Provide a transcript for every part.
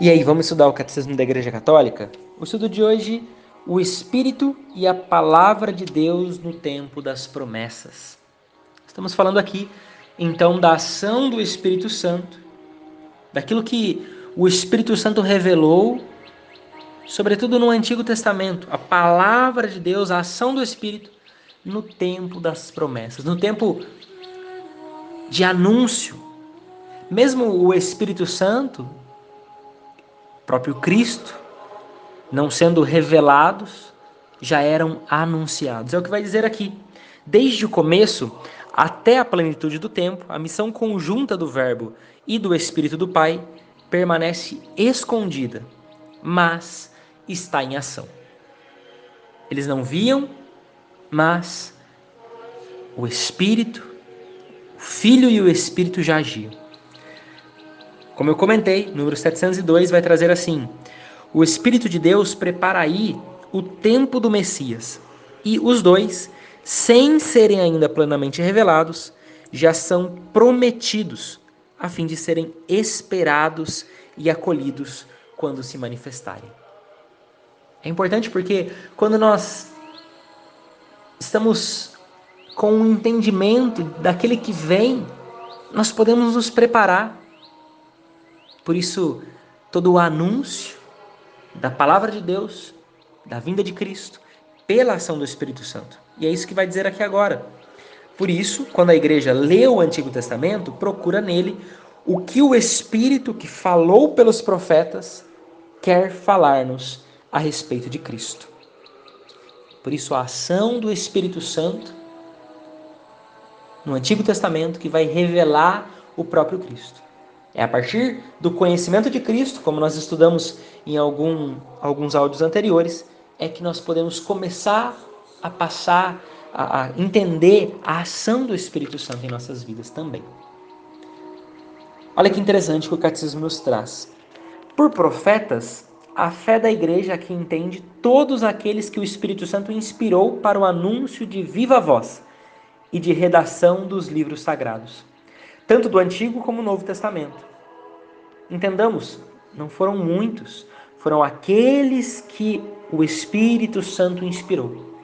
E aí, vamos estudar o Catecismo da Igreja Católica? O estudo de hoje, o Espírito e a Palavra de Deus no tempo das promessas. Estamos falando aqui, então, da ação do Espírito Santo, daquilo que o Espírito Santo revelou, sobretudo no Antigo Testamento, a Palavra de Deus, a ação do Espírito no tempo das promessas, no tempo de anúncio. Mesmo o Espírito Santo próprio Cristo, não sendo revelados, já eram anunciados. É o que vai dizer aqui. Desde o começo até a plenitude do tempo, a missão conjunta do Verbo e do Espírito do Pai permanece escondida, mas está em ação. Eles não viam, mas o Espírito, o Filho e o Espírito já agiam. Como eu comentei, número 702 vai trazer assim: O Espírito de Deus prepara aí o tempo do Messias. E os dois, sem serem ainda plenamente revelados, já são prometidos, a fim de serem esperados e acolhidos quando se manifestarem. É importante porque quando nós estamos com o um entendimento daquele que vem, nós podemos nos preparar por isso, todo o anúncio da palavra de Deus, da vinda de Cristo, pela ação do Espírito Santo. E é isso que vai dizer aqui agora. Por isso, quando a igreja lê o Antigo Testamento, procura nele o que o Espírito que falou pelos profetas quer falar-nos a respeito de Cristo. Por isso, a ação do Espírito Santo no Antigo Testamento que vai revelar o próprio Cristo. É a partir do conhecimento de Cristo, como nós estudamos em algum, alguns áudios anteriores, é que nós podemos começar a passar a, a entender a ação do Espírito Santo em nossas vidas também. Olha que interessante que o catecismo nos traz. Por profetas, a fé da igreja é que entende todos aqueles que o Espírito Santo inspirou para o anúncio de viva voz e de redação dos livros sagrados tanto do Antigo como do Novo Testamento. Entendamos, não foram muitos, foram aqueles que o Espírito Santo inspirou.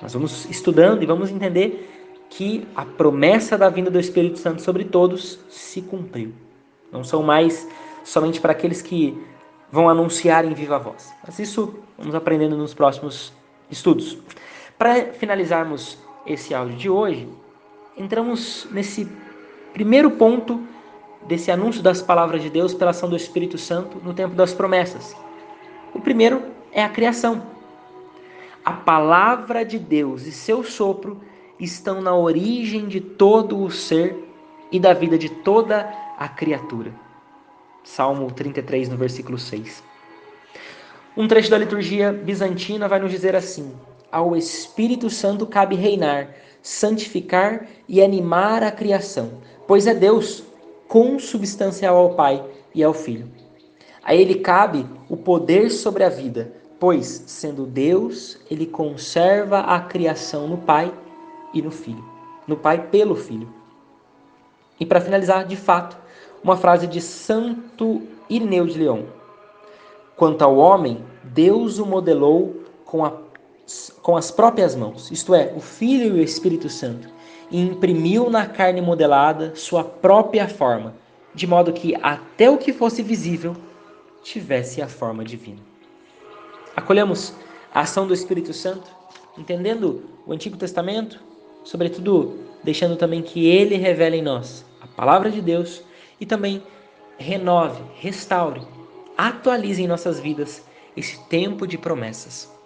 Nós vamos estudando e vamos entender que a promessa da vinda do Espírito Santo sobre todos se cumpriu. Não são mais somente para aqueles que vão anunciar em viva voz. Mas isso vamos aprendendo nos próximos estudos. Para finalizarmos esse áudio de hoje, entramos nesse Primeiro ponto desse anúncio das palavras de Deus pela ação do Espírito Santo no tempo das promessas. O primeiro é a criação. A palavra de Deus e seu sopro estão na origem de todo o ser e da vida de toda a criatura. Salmo 33, no versículo 6. Um trecho da liturgia bizantina vai nos dizer assim: Ao Espírito Santo cabe reinar, santificar e animar a criação, pois é Deus consubstancial ao Pai e ao Filho. A ele cabe o poder sobre a vida, pois, sendo Deus, ele conserva a criação no Pai e no Filho. No Pai pelo Filho. E para finalizar, de fato, uma frase de Santo Irineu de Leão. Quanto ao homem, Deus o modelou com, a, com as próprias mãos, isto é, o Filho e o Espírito Santo e imprimiu na carne modelada sua própria forma, de modo que até o que fosse visível tivesse a forma divina. Acolhemos a ação do Espírito Santo, entendendo o Antigo Testamento, sobretudo deixando também que ele revele em nós a palavra de Deus e também renove, restaure, atualize em nossas vidas esse tempo de promessas.